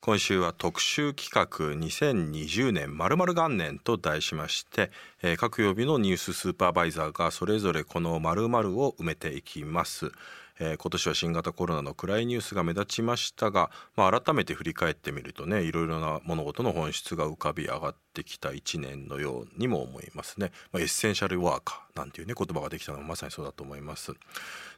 今週は特集企画2020年〇〇元年と題しまして、各曜日のニューススーパーバイザーがそれぞれこの〇〇を埋めていきます。えー今年は新型コロナの暗いニュースが目立ちましたが、まあ、改めて振り返ってみるとねいろいろな物事の本質が浮かび上がってきた1年のようにも思いますね、まあ、エッセンシャルワーカーなんていうね言葉ができたのはまさにそうだと思います。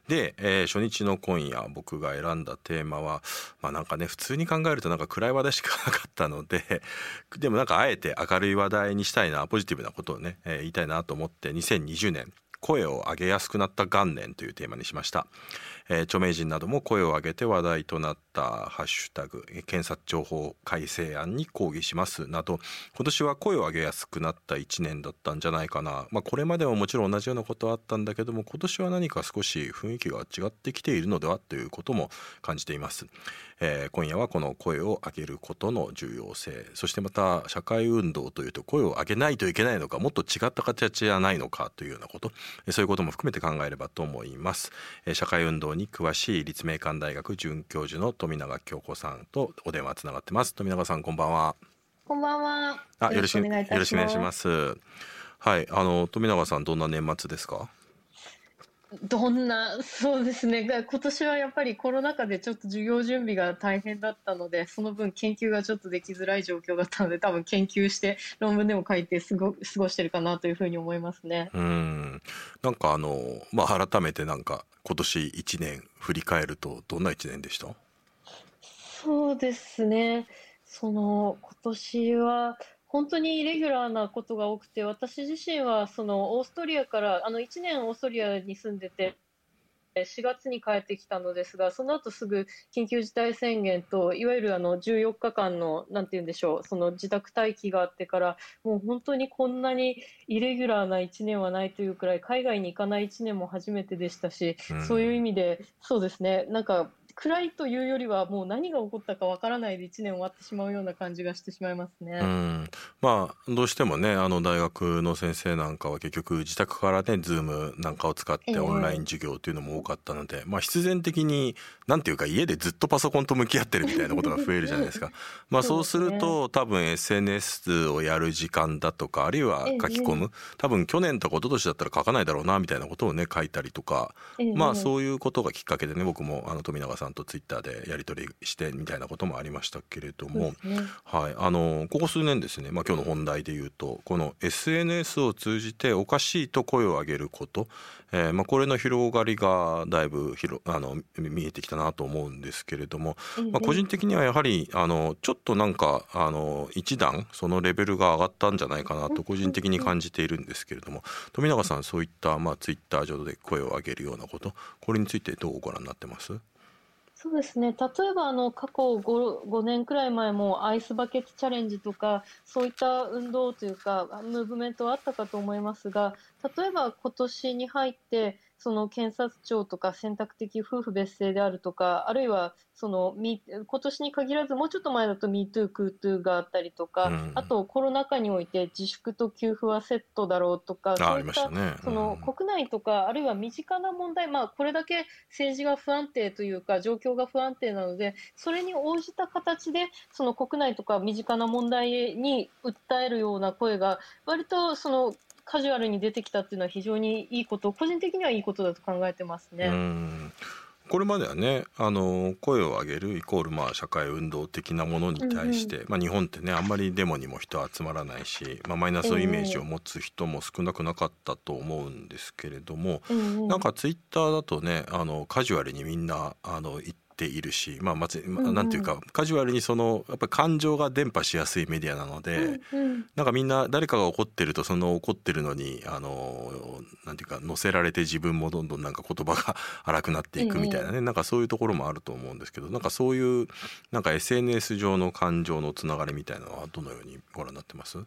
で、えー初日の今夜僕が選んだテーマはまあなんかね普通に考えるとなんか暗い話題しかなかったので でもなんかあえて明るい話題にしたいなポジティブなことをね、えー言いたいなと思って2020年声を上げやすくなった元年というテーマにしました、えー著名人なども声を上げて話題となったハッシュタグ検察情報改正案に抗議しますなど今年は声を上げやすくなった1年だったんじゃないかな、まあ、これまでももちろん同じようなことはあったんだけども今年は何か少し雰囲気が違ってきているのではということも感じています、えー今夜はこの声を上げることの重要性そしてまた社会運動というと声を上げないといけないのかもっと違った形じゃないのかというようなことそういうことも含めて考えればと思います、え社会運動に詳しい立命館大学准教授の富永京子さんとお電話つながってます。富永さんこんばんは。こんばんは。あよろしくよお願いいたします。ろしくお願いします。はい。あの富永さんどんな年末ですか？どんな、そうですね。が今年はやっぱりコロナ禍でちょっと授業準備が大変だったので、その分研究がちょっとできづらい状況だったので、多分研究して論文でも書いて過ご過ごしてるかなというふうに思いますね。うんなんかあのまあ改めてなんか今年1年振り返るとどんな1年でした？そうですね。その今年は本当にイレギュラーなことが多くて、私自身はそのオーストリアからあの1年オーストリアに住んでて。4月に帰ってきたのですが、その後すぐ緊急事態宣言と、いわゆるあの14日間の、なんて言うんでしょう、その自宅待機があってから、もう本当にこんなにイレギュラーな1年はないというくらい、海外に行かない1年も初めてでしたし、うんそういう意味で、そうですね、なんか暗いというよりは、もう何が起こったかわからないで1年終わってしまうような感じがしてしまいますね。うん、まあどうしてもねあの大学の先生なんかは結局自宅からね Zoom なんかを使っええ。てオンライン授業っていうのも多かったので、まあ必然的になんていうか家でずっとパソコンと向き合ってるみたいなことが増えるじゃないですか。まあそうすると多分 SNS をやる時間だとかあるいは書き込む多分去年とか一昨年だったら書かないだろうなみたいなことをね書いたりとかええ。まあそういうことがきっかけでね僕もあの富永さんとツイッターでやり取りしてみたいなこともありましたけれどもね。はい、あのここ数年ですね、まあ、今日の本題で言うとこの SNS を通じておかしいと声を上げること、えーまあ、これの広がりがだいぶ広あの見えてきたなと思うんですけれども、まあ、個人的にはやはりあのちょっとなんかあの一段そのレベルが上がったんじゃないかなと個人的に感じているんですけれども富永さんそういった、まあ、ツイッター上で声を上げるようなことこれについてどうご覧になってます？そうですね。例えばあの過去 5, 5年くらい前もアイスバケツチャレンジとかそういった運動というかムーブメントはあったかと思いますが例えば今年に入ってその検察庁とか選択的夫婦別姓であるとかあるいはそのみ今年に限らずもうちょっと前だと MeToo、KooToo があったりとか、うんあとコロナ禍において自粛と給付はセットだろうとかそういったりましたね。そのうん国内とか、あるいは身近な問題、まあ、これだけ政治が不安定というか、状況が不安定なので、それに応じた形で、その国内とか身近な問題に訴えるような声が、割とそのカジュアルに出てきたっていうのは非常にいいこと、個人的にはいいことだと考えてますね。うん。これまではねあの声を上げるイコールまあ社会運動的なものに対して、まあ、日本ってねあんまりデモにも人集まらないし、まあ、マイナスのイメージを持つ人も少なくなかったと思うんですけれども、うんうん。なんかツイッターだとねあのカジュアルにみんなあの言っているし、まあ、まずなんていうかカジュアルにそのやっぱり感情が伝播しやすいメディアなので。うなんかみんな誰かが怒ってるとその怒ってるのにあのなんていうか乗せられて自分もどんどんなんか言葉が 荒くなっていくみたいなね、なんかそういうところもあると思うんですけどなんかそういうなんか SNS 上の感情のつながりみたいなのはどのようにご覧になってます？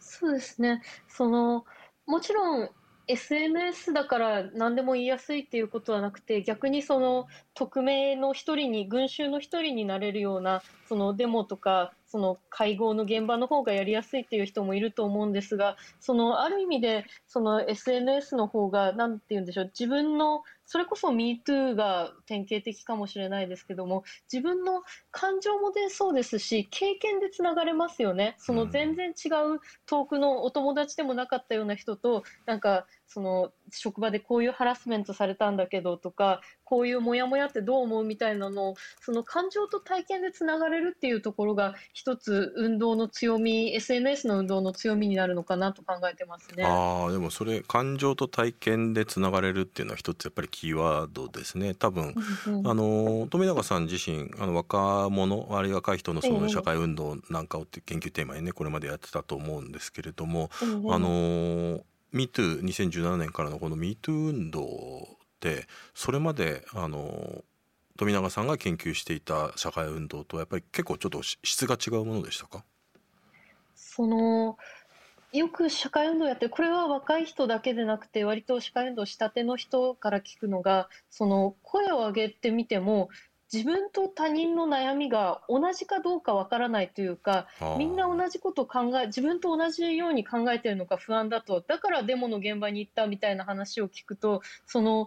そうですね。その、もちろん SNS だから何でも言いやすいっていうことはなくて、逆にその匿名の一人に、群衆の一人になれるような、そのデモとか、その会合の現場の方がやりやすいっていう人もいると思うんですがそのある意味でその SNS の方が何て言うんでしょう自分のそれこそ MeToo が典型的かもしれないですけども自分の感情も出そうですし経験でつながれますよね。その全然違う遠くのお友達でもなかったような人となんかその職場でこういうハラスメントされたんだけどとかこういうモヤモヤってどう思うみたいなのをその感情と体験でつながれるっていうところが一つ運動の強み SNS の運動の強みになるのかなと考えてますね。あでもそれ感情と体験でつながれるっていうのは一つやっぱりキーワードですね。多分、あの富永さん自身あの若者あるいは若い人のその社会運動なんかをって研究テーマにねこれまでやってたと思うんですけれども、あの MeToo2017 年からのこの MeToo 運動ってそれまであの富永さんが研究していた社会運動とやっぱり結構ちょっと質が違うものでしたか？そのよく社会運動やってこれは若い人だけでなくて割と社会運動したての人から聞くのがその声を上げてみても自分と他人の悩みが同じかどうかわからないというかみんな同じことを考え自分と同じように考えているのか不安だとだからデモの現場に行ったみたいな話を聞くとその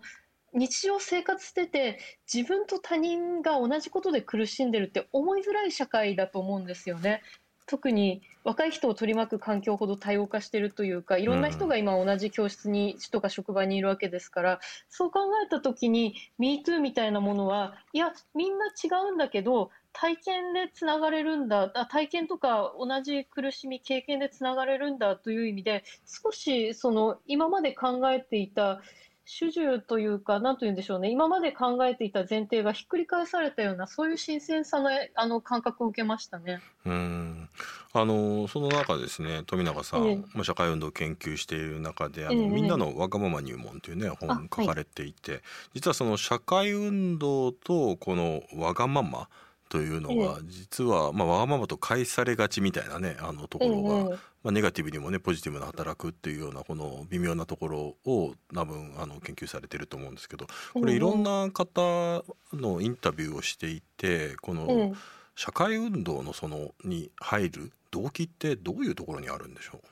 日常生活してて自分と他人が同じことで苦しんでるって思いづらい社会だと思うんですよね。特に若い人を取り巻く環境ほど多様化しているというかいろんな人が今同じ教室にとか職場にいるわけですからそう考えた時に MeToo みたいなものはいやみんな違うんだけど体験でつながれるんだあ体験とか同じ苦しみ経験でつながれるんだという意味で少しその今まで考えていた主従というか、なんというんでしょうね、今まで考えていた前提がひっくり返されたような、そういう新鮮さのあの感覚を受けましたね。うん。あのその中ですね富永さん、ええ、社会運動を研究している中であの、え、みんなのわがまま入門というね本書かれていて、はい、実はその社会運動とこのわがままというのが実は、まあ、わがままと返されがちみたいなねあのところが、まあ、ネガティブにもねポジティブな働くっていうようなこの微妙なところを多分あの研究されてると思うんですけどこれいろんな方のインタビューをしていてこの社会運動のそのに入る動機ってどういうところにあるんでしょう？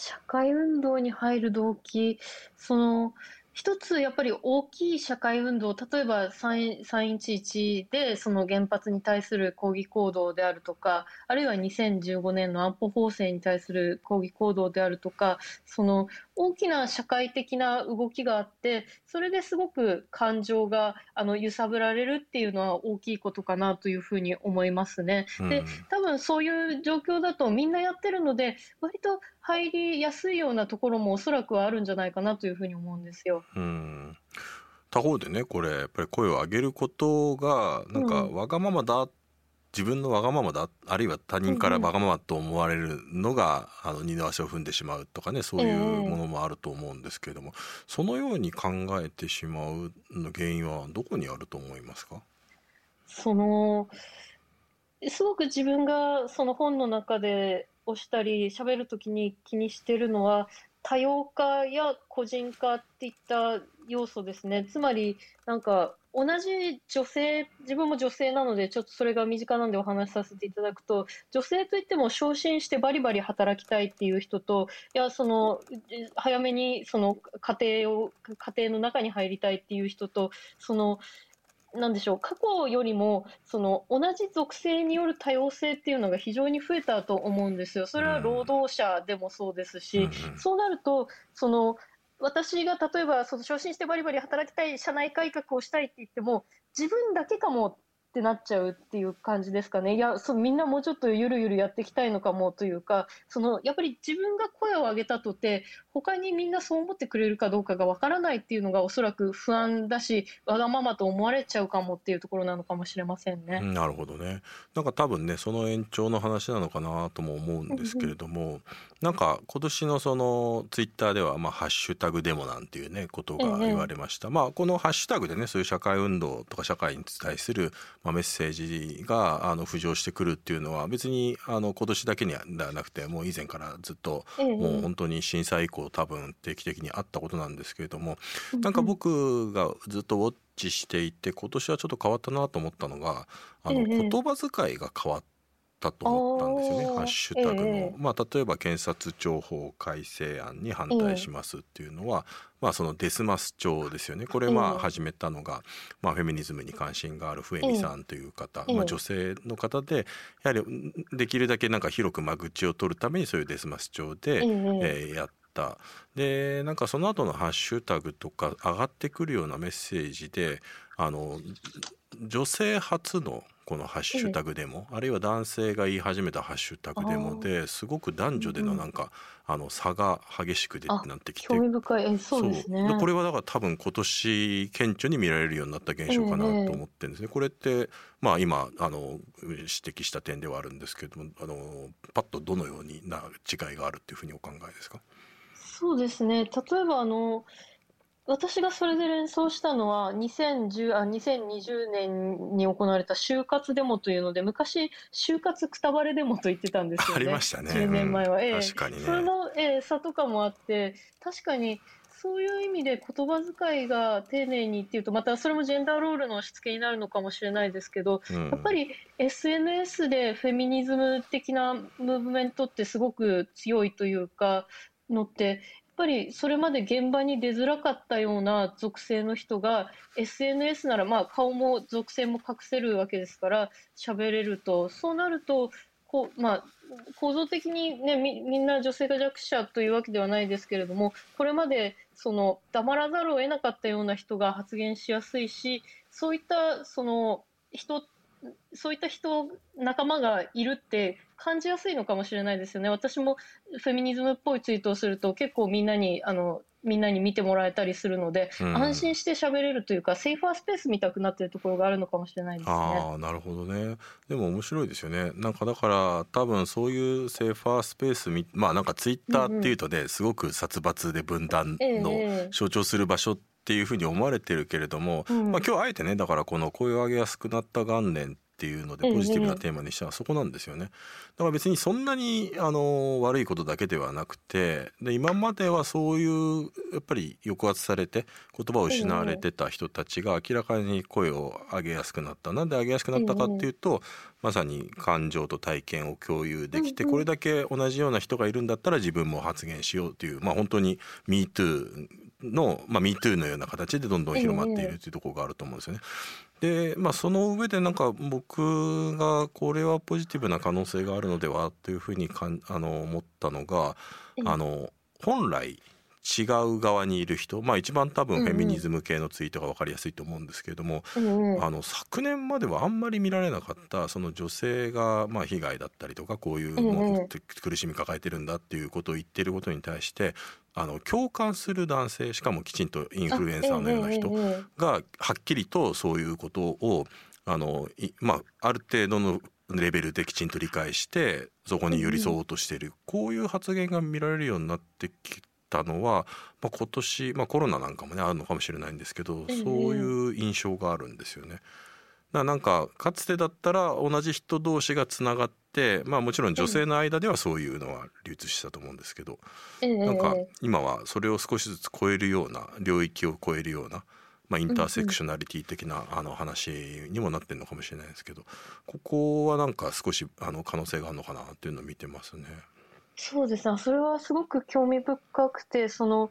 社会運動に入る動機その一つやっぱり大きい社会運動、例えば311でその原発に対する抗議行動であるとか、あるいは2015年の安保法制に対する抗議行動であるとか、その大きな社会的な動きがあって、それですごく感情があの揺さぶられるっていうのは大きいことかなというふうに思いますね。で、多分そういう状況だとみんなやってるので、割と入りやすいようなところもおそらくはあるんじゃないかなというふうに思うんですよ。うん他方でねこれやっぱり声を上げることがなんかわがままだ、うん、自分のわがままだあるいは他人からわがままと思われるのが、うん、あの二の足を踏んでしまうとかねそういうものもあると思うんですけれども、えー、そのように考えてしまうの原因はどこにあると思いますか？そのすごく自分がその本の中でをしたり喋るときに気にしてるのは多様化や個人化っていった要素ですね。つまりなんか同じ女性自分も女性なのでちょっとそれが身近なんでお話しさせていただくと女性といっても昇進してバリバリ働きたいっていう人といやその早めにその家庭を家庭の中に入りたいっていう人とそのなんでしょう過去よりもその同じ属性による多様性っていうのが非常に増えたと思うんですよ。それは労働者でもそうですし、そうなるとその私が例えばその昇進してバリバリ働きたい社内改革をしたいって言っても自分だけかもってなっちゃうっていう感じですかね。いや、そみんなもうちょっとゆるゆるやっていきたいのかもというか、そのやっぱり自分が声を上げたとて、他にみんなそう思ってくれるかどうかがわからないっていうのがおそらく不安だし、わがままと思われちゃうかもっていうところなのかもしれませんね。なるほどね。なんか多分ね、その延長の話なのかなとも思うんですけれども、なんか今年のそのツイッターでは、まあ、ハッシュタグデモなんていうね、ことが言われました。まあ、このハッシュタグでね、そういう社会運動とか社会に対する、まあ、メッセージがあの浮上してくるっていうのは別にあの今年だけにはなくてもう以前からずっと、もう本当に震災以降多分定期的にあったことなんですけれども、なんか僕がずっとウォッチしていて今年はちょっと変わったなと思ったのがあの、言葉遣いが変わったと思ったんですよね。ハッシュタグの、ええ。まあ、例えば検察庁法改正案に反対しますっていうのは、まあ、そのデスマス庁ですよね。これまええ。あ始めたのが、まあ、フェミニズムに関心があるフエミさんという方、ええ。まあ、女性の方でやはりんできるだけなんか広く間口を取るためにそういうデスマス庁で、えええーやった。でなんかその後のハッシュタグとか上がってくるようなメッセージであの女性初のこのハッシュタグでも、あるいは男性が言い始めたハッシュタグでもですごく男女でのなんか、あの差が激しくであなってきて興味深い。えそうですね。これはだから多分今年顕著に見られるようになった現象かなと思ってるんですね。これってまあ今あの指摘した点ではあるんですけどもあのパッとどのようにな違いがあるっていうふうにお考えですか？そうですね。例えばあの私がそれで連想したのは2010あ2020年に行われた就活デモというので昔就活くたばれデモと言ってたんですよね。ありましたね。10年前は、うん。ええ。確かにね。それの、ええ差とかもあって確かにそういう意味で言葉遣いが丁寧にっていうとまたそれもジェンダーロールのしつけになるのかもしれないですけどうん。やっぱり SNS でフェミニズム的なムーブメントってすごく強いというかのってぱりそれまで現場に出づらかったような属性の人が SNS ならまあ顔も属性も隠せるわけですから喋れると。そうなるとこう、まあ、構造的に、ね、みみんな女性が弱者というわけではないですけれどもこれまでその黙らざるを得なかったような人が発言しやすいしそういったその人そういった人仲間がいるって感じやすいのかもしれないですよね。私もフェミニズムっぽいツイートをすると結構みんなにあのみんなに見てもらえたりするので、うん。安心して喋れるというかセーファースペース見たくなっているところがあるのかもしれないですね。ああなるほどね。でも面白いですよね。なんかだから多分そういうセーファースペースみまあなんかツイッターっていうとね、すごく殺伐で分断のええええ。象徴する場所っていうふうに思われてるけれども、うん。まあ、今日あえてねだからこの声を上げやすくなった元年っていうのでええポジティブなテーマにしたのはそこなんですよね。だから別にそんなにあの悪いことだけではなくてで今まではそういうやっぱり抑圧されて言葉を失われてた人たちが明らかに声を上げやすくなったなんで上げやすくなったかっていうと、まさに感情と体験を共有できて、これだけ同じような人がいるんだったら自分も発言しようというまあ本当に MeToo の、まあ、MeToo のような形でどんどん広まっているというところがあると思うんですよね。でまあその上でなんか僕がこれはポジティブな可能性があるのではというふうにかんあの思ったのがええ。あの本来違う側にいる人まあ一番多分フェミニズム系のツイートが分かりやすいと思うんですけれども、うんうん。あの昨年まではあんまり見られなかったその女性がまあ被害だったりとかこういうえもえう苦しみ抱えてるんだっていうことを言ってることに対してあの共感する男性しかもきちんとインフルエンサーのような人がはっきりとそういうことをあのいまあある程度のレベルできちんと理解してそこに寄り添おうとしている、こういう発言が見られるようになってきたのは、まあ、今年、まあ、コロナなんかもねあるのかもしれないんですけど、ええそういう印象があるんですよね。だからなんかかつてだったら同じ人同士がつながってまあもちろん女性の間ではそういうのは流通してたと思うんですけど、ええなんかええ今はそれを少しずつ超えるような領域を超えるような、まあ、インターセクショナリティ的なあの話にもなってるのかもしれないですけどここはなんか少しあの可能性があるのかなっていうのを見てますね。そうですね、それはすごく興味深くて、その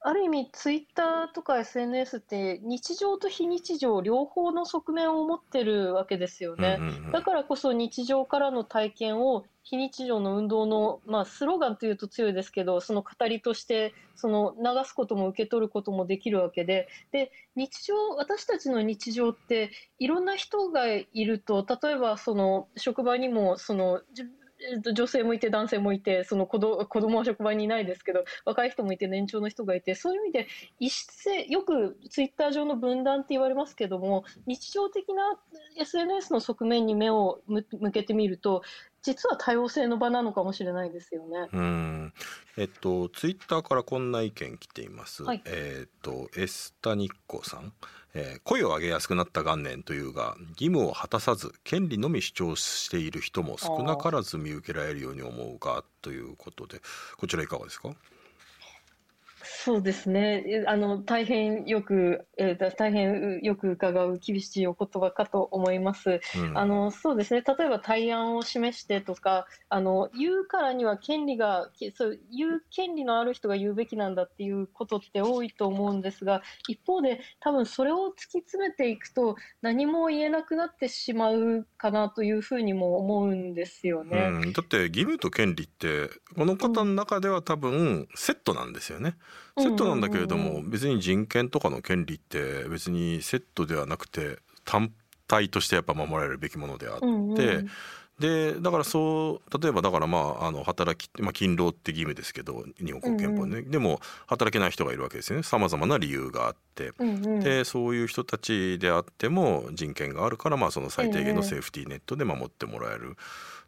ある意味、ツイッターとか SNS って日常と非日常両方の側面を持ってるわけですよね。うんうんうんだからこそ日常からの体験を非日常の運動の、まあ、スローガンというと強いですけどその語りとしてその流すことも受け取ることもできるわけで。で日常私たちの日常っていろんな人がいると例えばその職場にもその女性もいて男性もいてその子ど子供は職場にいないですけど若い人もいて年長の人がいてそういう意味で一斉よくツイッター上の分断って言われますけども日常的な SNS の側面に目を向向けてみると実は多様性の場なのかもしれないですよね。うんえっとツイッターからこんな意見来ています。はいえっとエスタニッコさん、え声を上げやすくなった元年というが義務を果たさず権利のみ主張している人も少なからず見受けられるように思うがということでこちらいかがですか？そうですね。あの、大変よく、えー、大変よく伺う厳しいお言葉かと思います。うん、あの、そうですね。例えば対案を示してとか、あの、言うからには権利が、そう言う権利のある人が言うべきなんだっていうことって多いと思うんですが、一方で多分それを突き詰めていくと何も言えなくなってしまうかなというふうにも思うんですよね。うん、だって義務と権利ってこの方の中では多分セットなんですよね。セットなんだけれども別に人権とかの権利って別にセットではなくて単体としてやっぱ守られるべきものであって、うんうん、でだからそう例えばだからまああの働き、まあ、勤労って義務ですけど日本国憲法ね、うんうん、でも働けない人がいるわけですよね。さまざまな理由があって、うんうん、でそういう人たちであっても人権があるからまあその最低限のセーフティーネットで守ってもらえる。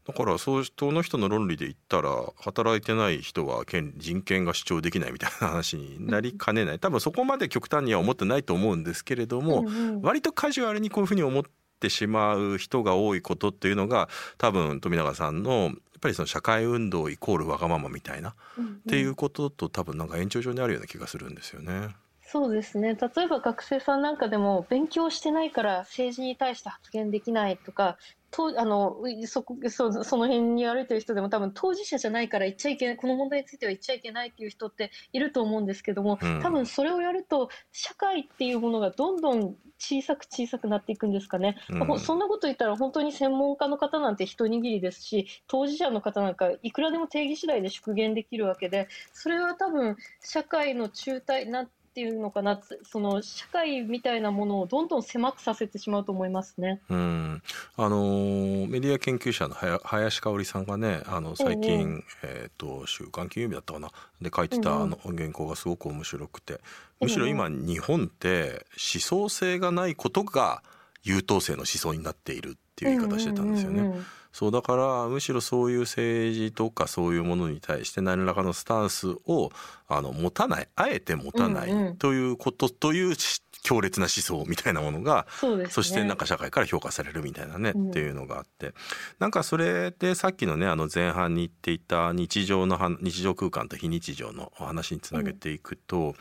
だからそうその人の論理で言ったら働いてない人は権人権が主張できないみたいな話になりかねない。多分そこまで極端には思ってないと思うんですけれども、うんうん、割とカジュアルにこういうふうに思ってしまう人が多いことっていうのが多分富永さんのやっぱりその社会運動イコールわがままみたいな、うんうん、っていうことと多分なんか延長上にあるような気がするんですよね。そうですね。例えば学生さんなんかでも勉強してないから政治に対して発言できないとかとあのそそその辺に歩いてる人でも多分当事者じゃないから言っちゃいけないこの問題については言っちゃいけないっていう人っていると思うんですけども、うん、多分それをやると社会っていうものがどんどん小さく小さくなっていくんですかね、うん、そんなこと言ったら本当に専門家の方なんて一握りですし当事者の方なんかいくらでも定義次第で縮減できるわけでそれは多分社会の中退なっていうのかなその社会みたいなものをどんどん狭くさせてしまうと思いますね。うん。あのメディア研究者の林香織さんがねあの最近、えー、と週刊金曜日だったかなで書いてたあの原稿がすごく面白くて。むしろ今日本って思想性がないことが優等生の思想になっているっていう言い方してたんですよね。そうだからむしろそういう政治とかそういうものに対して何らかのスタンスをあの持たないあえて持たないということ、という強烈な思想みたいなものがそ、ね,、してなんか社会から評価されるみたいなね、うん、っていうのがあって。なんかそれでさっきのねあの前半に言っていた日常の日常空間と非日常の話につなげていくと、うん、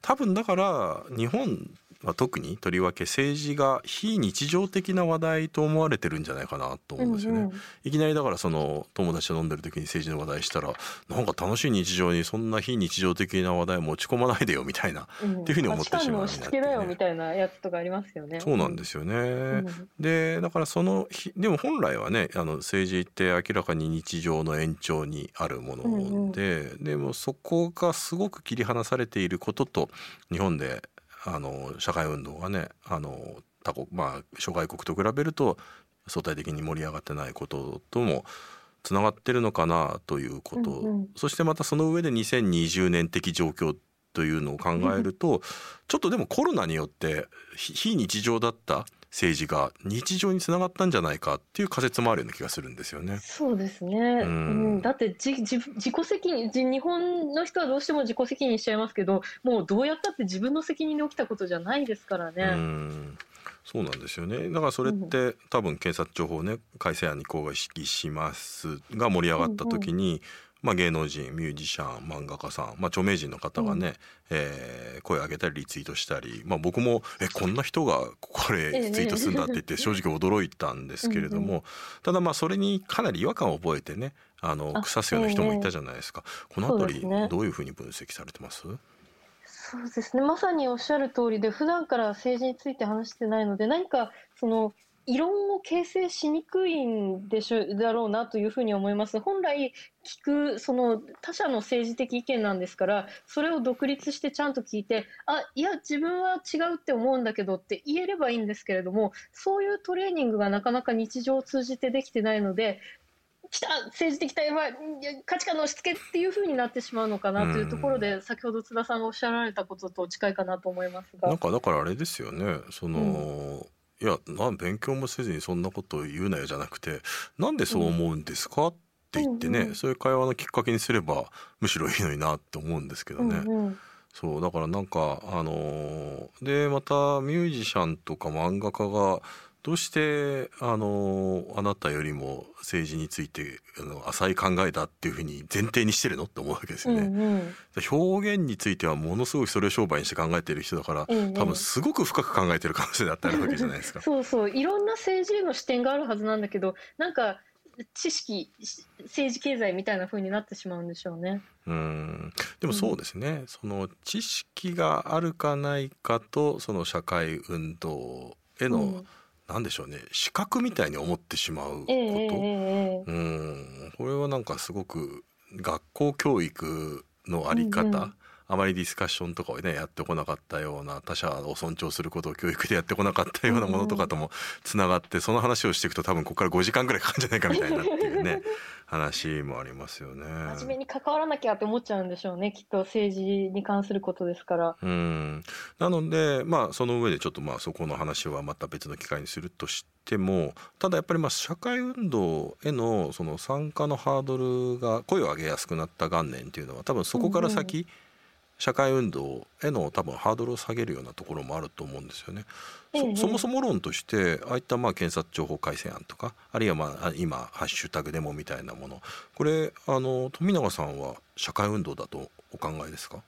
多分だから日本まあ、特にとりわけ政治が非日常的な話題と思われてるんじゃないかなと思うんですよね。うんうん、いきなりだからその友達と飲んでる時に政治の話題したらなんか楽しい日常にそんな非日常的な話題持ち込まないでよみたいな、うん、っていうふうに思ってしまう、ね、付けだよみたいなやつとかありますよね。そうなんですよね。うん、でだからそのでも本来はねあの政治って明らかに日常の延長にあるもので、うんうん、でもそこがすごく切り離されていることと日本であの社会運動がねあの他国まあ諸外国と比べると相対的に盛り上がってないことともつながってるのかなということ、うんうん、そしてまたその上で2020年的状況というのを考えると、うん、ちょっとでもコロナによって非日常だった政治が日常につながったんじゃないかっていう仮説もあるような気がするんですよね。そうですね。うん、うん、だってじじ自己責任日本の人はどうしても自己責任しちゃいますけど、もうどうやったって自分の責任で起きたことじゃないですからね。うんそうなんですよねだからそれって、うん、多分検察庁法ね改正案にこうが意識しますが盛り上がった時に、まあ、芸能人ミュージシャン漫画家さん、まあ、著名人の方がね、うん、えー、声を上げたりリツイートしたり、まあ、僕もえこんな人がこれリツイートするんだって言って 正直驚いたんですけれどもただまあそれにかなり違和感を覚えてねあの腐すような人もいたじゃないですか。この辺りどういうふうに分析されてます？そうですね。まさにおっしゃる通りで普段から政治について話してないので何かその異論を形成しにくいんでしょだろうなというふうに思います。本来聞くその他者の政治的意見なんですからそれを独立してちゃんと聞いてあいや自分は違うって思うんだけどって言えればいいんですけれどもそういうトレーニングがなかなか日常を通じてできてないので来た政治的対話価値観の押し付けっていうふうになってしまうのかなというところで、先ほど津田さんがおっしゃられたことと近いかなと思いますが。なんかだからあれですよねその、うんいやなん勉強もせずにそんなことを言うなよじゃなくてなんでそう思うんですか、って言ってね、うんうん、そういう会話のきっかけにすればむしろいいのになって思うんですけどね。うんうん、そうだからなんかあのー、でまたミュージシャンとか漫画家がどうしてあのあなたよりも政治についてあの浅い考えだっていうふうに前提にしてるのって思うわけですよね、うんうん。表現についてはものすごいそれを商売にして考えてる人だから、ええ多分すごく深く考えてる可能性だってあるわけじゃないですか。そうそう。いろんな政治への視点があるはずなんだけどなんか知識し政治経済みたいな風になってしまうんでしょうね。うん。でもそうですね、その知識があるかないかとその社会運動への、うんなんでしょうね。資格みたいに思ってしまうこと、ええええええ。うん。これはなんかすごく学校教育のあり方、あまりディスカッションとかをねやってこなかったような他者を尊重することを教育でやってこなかったようなものとかともつながってその話をしていくと多分ここから5時間ぐらいかかるんじゃないかみたいなっていうね 話もありますよね。真面目に関わらなきゃって思っちゃうんでしょうねきっと政治に関することですから。うんなのでまあその上でちょっとまあそこの話はまた別の機会にするとしてもただやっぱりまあ社会運動へのその参加のハードルが声を上げやすくなった元年っていうのは多分そこから先、社会運動への多分ハードルを下げるようなところもあると思うんですよね。ええ。そそもそも論としてああいったまあ検察情報改正案とかあるいはまああ今「ハッシュタグデモ」みたいなもの。これあの富永さんは社会運動だとお考えですか？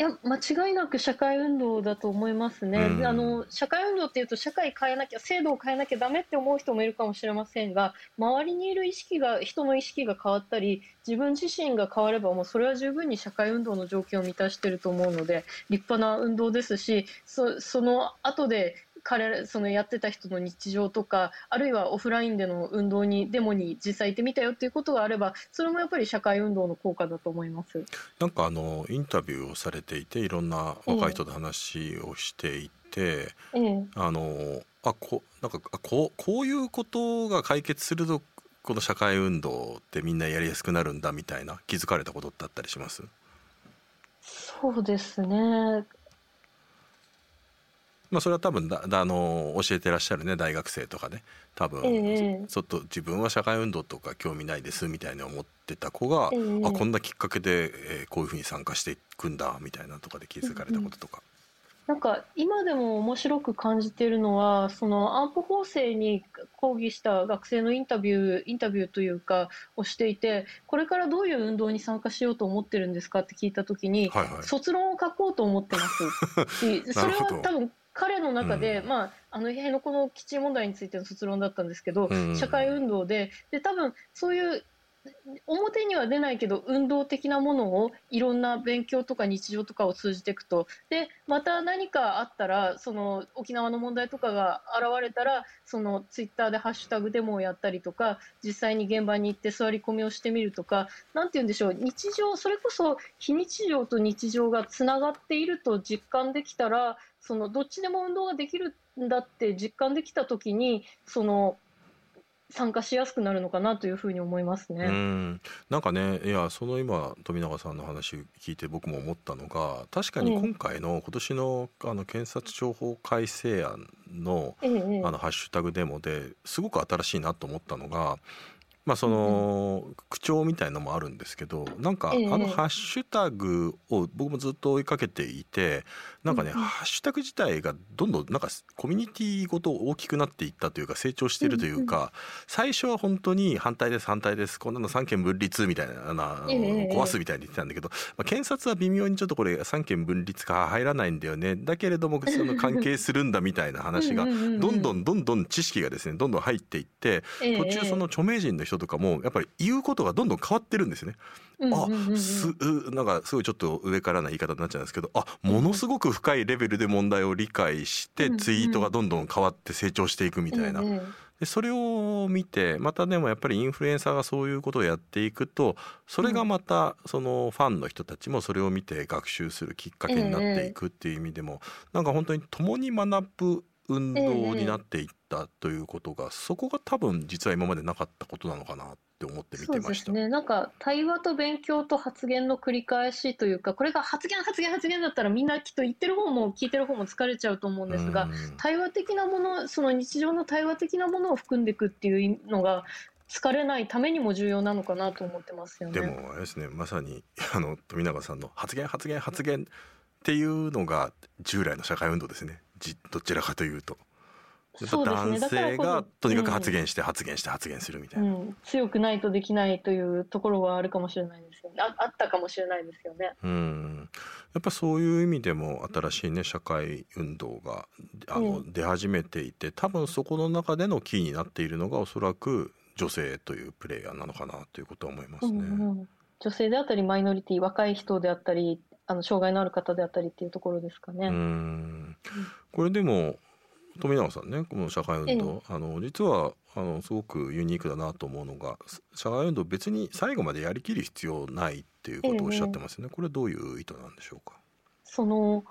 いや間違いなく社会運動だと思いますね、うん。であの社会運動っていうと社会変えなきゃ制度を変えなきゃダメって思う人もいるかもしれませんが周りにいる意識が人の意識が変わったり自分自身が変わればもうそれは十分に社会運動の条件を満たしていると思うので立派な運動ですしそその後で彼らそのやってた人の日常とかあるいはオフラインでの運動にデモに実際行ってみたよっていうことがあればそれもやっぱり社会運動の効果だと思います。なんかあのインタビューをされていていろんな若い人と話をしていて、ええあのあこなんかあこうこういうことが解決するとこの社会運動ってみんなやりやすくなるんだみたいな気づかれたことってあったりします？そうですね。まあそれは多分だだあの教えてらっしゃるね大学生とかね。多分、ええ。ちょっと自分は社会運動とか興味ないですみたいに思ってた子が、ええ。あこんなきっかけで、えーこういうふうに参加していくんだみたいなとかで気づかれたこととか。なんか今でも面白く感じているのはその安保法制に抗議した学生のインタビューインタビューというかをしていてこれからどういう運動に参加しようと思ってるんですかって聞いた時に、はいはい。卒論を書こうと思ってます。それは多分彼の中で、うん。まあ、あの辺野古の基地問題についての卒論だったんですけど、うん社会運動でで多分そういう表には出ないけど運動的なものをいろんな勉強とか日常とかを通じていくとでまた何かあったらその沖縄の問題とかが現れたらそのツイッターでハッシュタグデモをやったりとか実際に現場に行って座り込みをしてみるとかなんて言うんでしょう日常それこそ非日常と日常がつながっていると実感できたらそのどっちでも運動ができるんだって実感できた時にその参加しやすくなるのかなというふうに思いますね。うんなんかねいやその今富永さんの話聞いて僕も思ったのが確かに今回の今年のあの検察情報改正案のあのハッシュタグデモですごく新しいなと思ったのが。まあその口調みたいのもあるんですけどなんかあえ。えのハッシュタグを僕もずっと追いかけていてなんかねハッシュタグ自体がどんどんなんかコミュニティごと大きくなっていったというか成長しているというか最初は本当に反対です反対ですこんなの三権分立みたいななええ壊すみたいに言ってたんだけど、まあ、検察は微妙にちょっとこれ三権分立か入らないんだよね。だけれどもその関係するんだみたいな話がどんどんどんどん知識がですねどんどん入っていってええ。途中その著名人の人とかもやっぱり言うことがどんどん変わってるんですよね。あすうなんかすごいちょっと上からな言い方になっちゃうんですけどあものすごく深いレベルで問題を理解してツイートがどんどん変わって成長していくみたいな。でそれを見てまたでもやっぱりインフルエンサーがそういうことをやっていくとそれがまたそのファンの人たちもそれを見て学習するきっかけになっていくっていう意味でもなんか本当に共に学ぶ運動になっていったということがそこが多分実は今までなかったことなのかなって思って見そうでてました。すねなんか対話と勉強と発言の繰り返しというかこれが発言発言発言だったらみんなきっと言ってる方も聞いてる方も疲れちゃうと思うんですがうん対話的なものその日常の対話的なものを含んでいくっていうのが疲れないためにも重要なのかなと思ってますよね。でもあれですねまさに あの富永さんの発言発言発言っていうのが従来の社会運動ですねじどちらかというと。やっぱ男性がとにかく発言して発言して発言するみたいな、うん、強くないとできないというところはあるかもしれないですよね。ああったかもしれないですよね。うん。やっぱそういう意味でも新しいね社会運動があの、出始めていて多分そこの中でのキーになっているのがおそらく女性というプレイヤーなのかなということは思いますね。うんうん、女性であったりマイノリティ若い人であったりあの障害のある方であったりっていうところですかね。うん。これでも富永さんねこの社会運動、あの実はあのすごくユニークだなと思うのが社会運動別に最後までやりきる必要ないっていうことをおっしゃってますね、これどういう意図なんでしょうか？その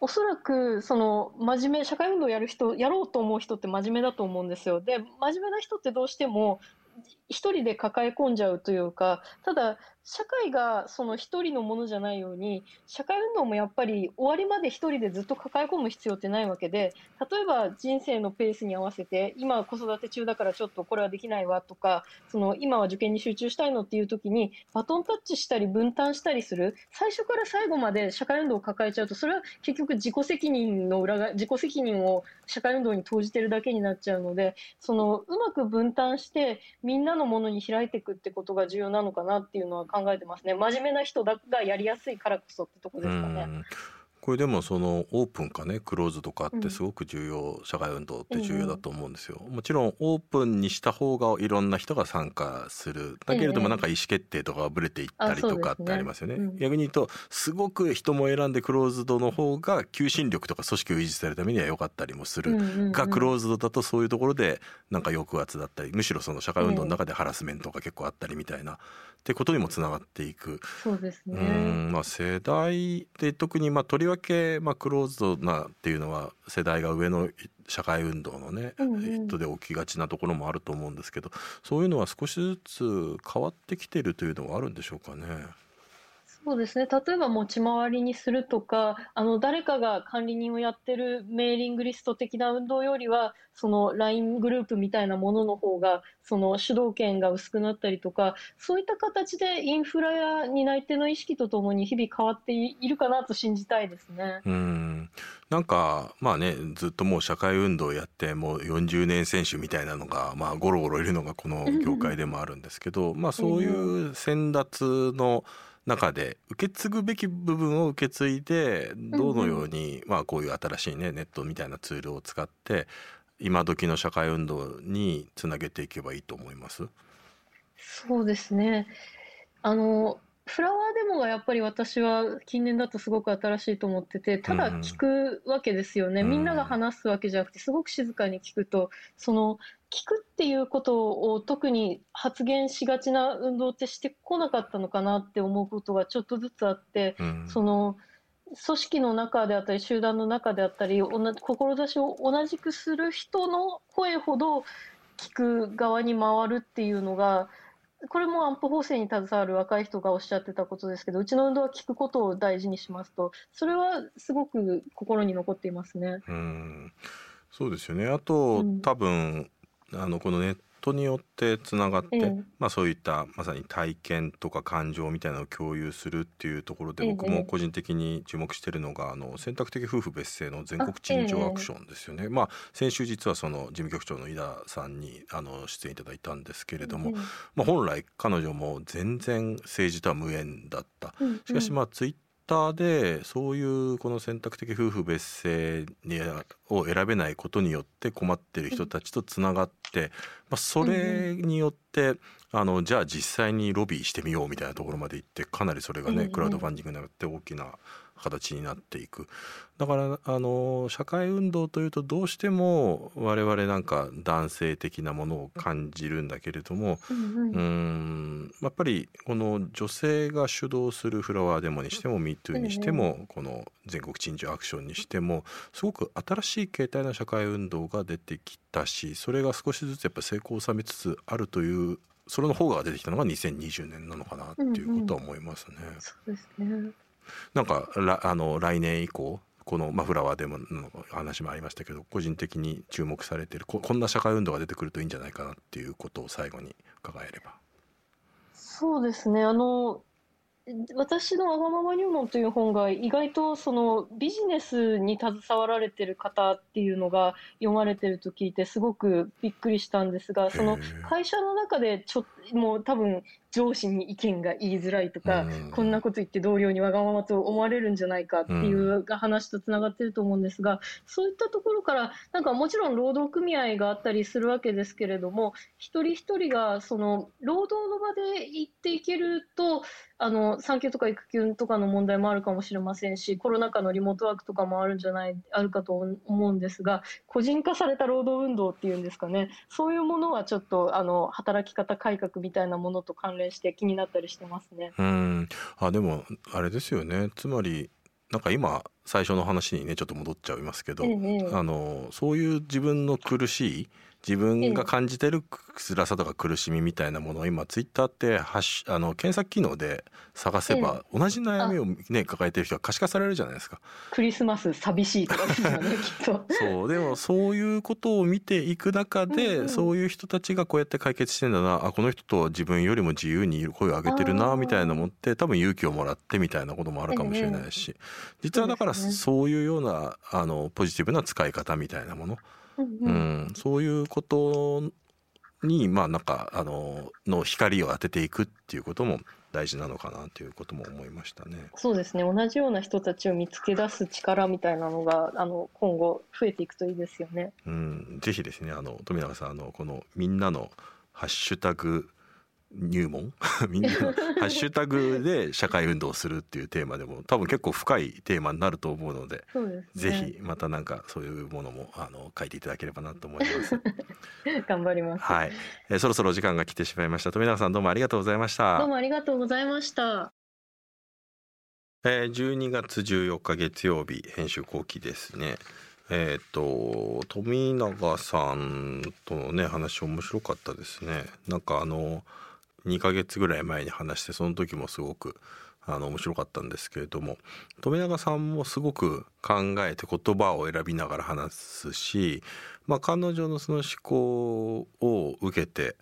おそらくその真面目社会運動をやる人やろうと思う人って真面目だと思うんですよ。で真面目な人ってどうしても一人で抱え込んじゃうというかただ社会がその一人のものじゃないように社会運動もやっぱり終わりまで一人でずっと抱え込む必要ってないわけで例えば人生のペースに合わせて今子育て中だからちょっとこれはできないわとかその今は受験に集中したいのっていう時にバトンタッチしたり分担したりする。最初から最後まで社会運動を抱えちゃうとそれは結局自己責任の裏が自己責任を社会運動に投じてるだけになっちゃうのでそのうまく分担してみんなのものに開いていくってことが重要なのかなっていうのは考えてますね真面目な人がやりやすいからこそってとこですかね。これでもそのオープンかねクローズとかってすごく重要、うん、社会運動って重要だと思うんですよ、もちろんオープンにした方がいろんな人が参加する。だけれどもなんか意思決定とかがぶれていったりとかってありますよね、ね。うん、逆に言うとすごく人も選んでクローズドの方が求心力とか組織を維持されるためには良かったりもする、がクローズドだとそういうところでなんか抑圧だったりむしろその社会運動の中でハラスメントが結構あったりみたいな、ってことにもつながっていく。そうですね。まあ世代で特にまあとりわけまあクローズドなっていうのは世代が上の社会運動のね、うんうん、人で起きがちなところもあると思うんですけど、そういうのは少しずつ変わってきてるというのはあるんでしょうかね。そうですね。例えば持ち回りにするとか、あの、誰かが管理人をやってるメーリングリスト的な運動よりは、その LINE グループみたいなものの方が、その主導権が薄くなったりとか、そういった形でインフラや担い手の意識とともに日々変わっているかなと信じたいですね。うん。なんか、まあね、ずっともう社会運動をやって、もう40年選手みたいなのが、まあ、ゴロゴロいるのがこの業界でもあるんですけど、まあ、そういう先達の、中で受け継ぐべき部分を受け継いでどのように、まあ、こういう新しいねネットみたいなツールを使って今時の社会運動につなげていけばいいと思います？そうですね。あのフラワーデモがやっぱり私は近年だとすごく新しいと思っててただ聞くわけですよね、うん、みんなが話すわけじゃなくてすごく静かに聞くとその聞くっていうことを特に発言しがちな運動ってしてこなかったのかなって思うことがちょっとずつあって、うん、その組織の中であったり集団の中であったり同じ志を同じくする人の声ほど聞く側に回るっていうのがこれも安保法制に携わる若い人がおっしゃってたことですけどうちの運動は聞くことを大事にしますと。それはすごく心に残っていますね。うん。そうですよね。あと、うん、多分あのこのネットによってつながって、ええ、まあ、そういったまさに体験とか感情みたいなのを共有するっていうところで僕も個人的に注目してるのが、あの選択的夫婦別姓の全国陳情アクションですよね。まあ、先週実はその事務局長の井田さんにあの出演いただいたんですけれども、まあ、本来彼女も全然政治とは無縁だった。しかしまあツイッターでそういうこの選択的夫婦別姓にを選べないことによって困ってる人たちとつながって、まあ、それによってあのじゃあ実際にロビーしてみようみたいなところまで行ってかなりそれがねクラウドファンディングになって大きな形になっていく。だからあの社会運動というとどうしても我々なんか男性的なものを感じるんだけれどもうんやっぱりこの女性が主導するフラワーデモにしても MeToo にしてもこの全国陳情アクションにしてもすごく新しい形態の社会運動が出てきたしそれが少しずつやっぱ成功を収めつつあるというそれの方が出てきたのが2020年なのかなっていうことは思いますね。そうですねなんかあの来年以降この、まあ、フラワーでもの話もありましたけど個人的に注目されてるここんな社会運動が出てくるといいんじゃないかなっていうことを最後に伺えれば。そうですねあの私の「わがまま入門」という本が意外とそのビジネスに携わられてる方っていうのが読まれてると聞いてすごくびっくりしたんですがその会社の中でちょもう多分上司に意見が言いづらいとか、こんなこと言って同僚にわがままと思われるんじゃないかっていう話とつながってると思うんですが、そういったところからなんかもちろん労働組合があったりするわけですけれども一人一人がその労働の場で言っていけるとあの産休とか育休とかの問題もあるかもしれませんしコロナ禍のリモートワークとかもあるんじゃないあるかと思うんですが個人化された労働運動っていうんですかね。そういうものはちょっとあの働き方改革みたいなものと関連して気になったりしてますね。うん。あでもあれですよね。つまりなんか今最初の話にねちょっと戻っちゃいますけど、ええ、あのそういう自分の苦しい自分が感じてる辛さとか苦しみみたいなものを今ツイッターってあの検索機能で探せば同じ悩みをね抱えてる人が可視化されるじゃないですか。クリスマス寂しいとかですよねきっと。そうでもそういうことを見ていく中で、うんうん、そういう人たちがこうやって解決してんだなあこの人と自分よりも自由に声を上げてるなみたいなのって多分勇気をもらってみたいなこともあるかもしれないし、実はだからそういうようなあのポジティブな使い方みたいなもの。うん、そういうことにまあなんかあのの光を当てていくっていうことも大事なのかなということも思いましたね。そうですね。同じような人たちを見つけ出す力みたいなのがあの今後増えていくといいですよね。うん、ぜひですね。あの富永さんあのこのみんなのハッシュタグ入門？みんなハッシュタグで社会運動をするっていうテーマでも多分結構深いテーマになると思うので、ね、ぜひまたなんかそういうものもあの書いていただければなと思います。頑張ります。はい、えー、そろそろ時間が来てしまいました。富永さんどうもありがとうございました。どうもありがとうございました。えー、12月14日月曜日編集後期ですね。えっ、ー、と富永さんとのね話面白かったですね。なんかあの2ヶ月ぐらい前に話してその時もすごくあの面白かったんですけれども富永さんもすごく考えて言葉を選びながら話すし、まあ、彼女のその思考を受けて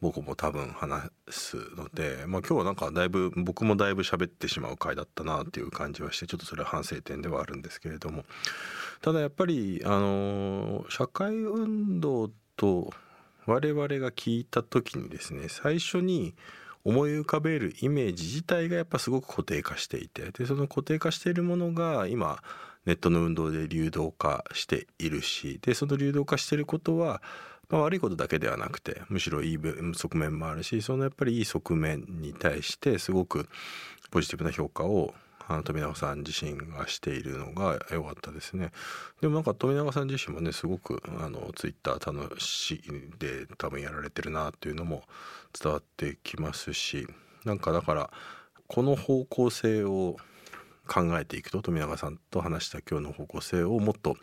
僕も多分話すので、まあ、今日はなんかだいぶ僕もだいぶ喋ってしまう回だったなっていう感じはしてちょっとそれは反省点ではあるんですけれどもただやっぱりあの社会運動と我々が聞いた時にですね最初に思い浮かべるイメージ自体がやっぱすごく固定化していてでその固定化しているものが今ネットの運動で流動化しているしでその流動化していることは、まあ、悪いことだけではなくてむしろいい側面もあるしそのやっぱりいい側面に対してすごくポジティブな評価を富永さん自身がしているのが良かったですね。でもなんか富永さん自身もねすごくあのツイッター楽しいで多分やられてるなっていうのも伝わってきますしなんかだからこの方向性を考えていくと富永さんと話した今日の方向性をもっと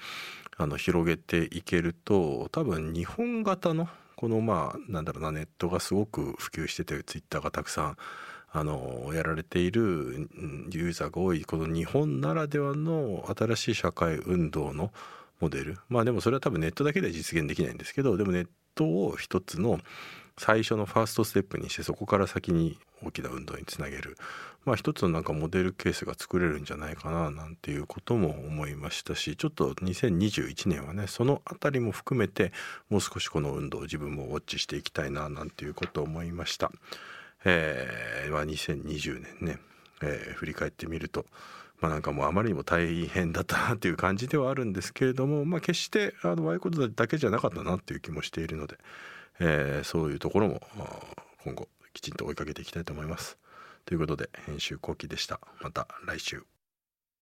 あの広げていけると多分日本型のこのまあなんだろうなネットがすごく普及しててツイッターがたくさんあのやられているユーザーが多いこの日本ならではの新しい社会運動のモデルまあでもそれは多分ネットだけでは実現できないんですけどでもネットを一つの最初のファーストステップにしてそこから先に大きな運動につなげるまあ一つのなんかモデルケースが作れるんじゃないかななんていうことも思いましたしちょっと2021年はねその辺りも含めてもう少しこの運動を自分もウォッチしていきたいななんていうことを思いました。えー、まあ、2020年ね、えー、振り返ってみると、まあ、なんかもうあまりにも大変だったなっていう感じではあるんですけれども、まあ、決してあの悪いことだけじゃなかったなっていう気もしているので、えー、そういうところも今後きちんと追いかけていきたいと思います。ということで編集後期でした。また来週。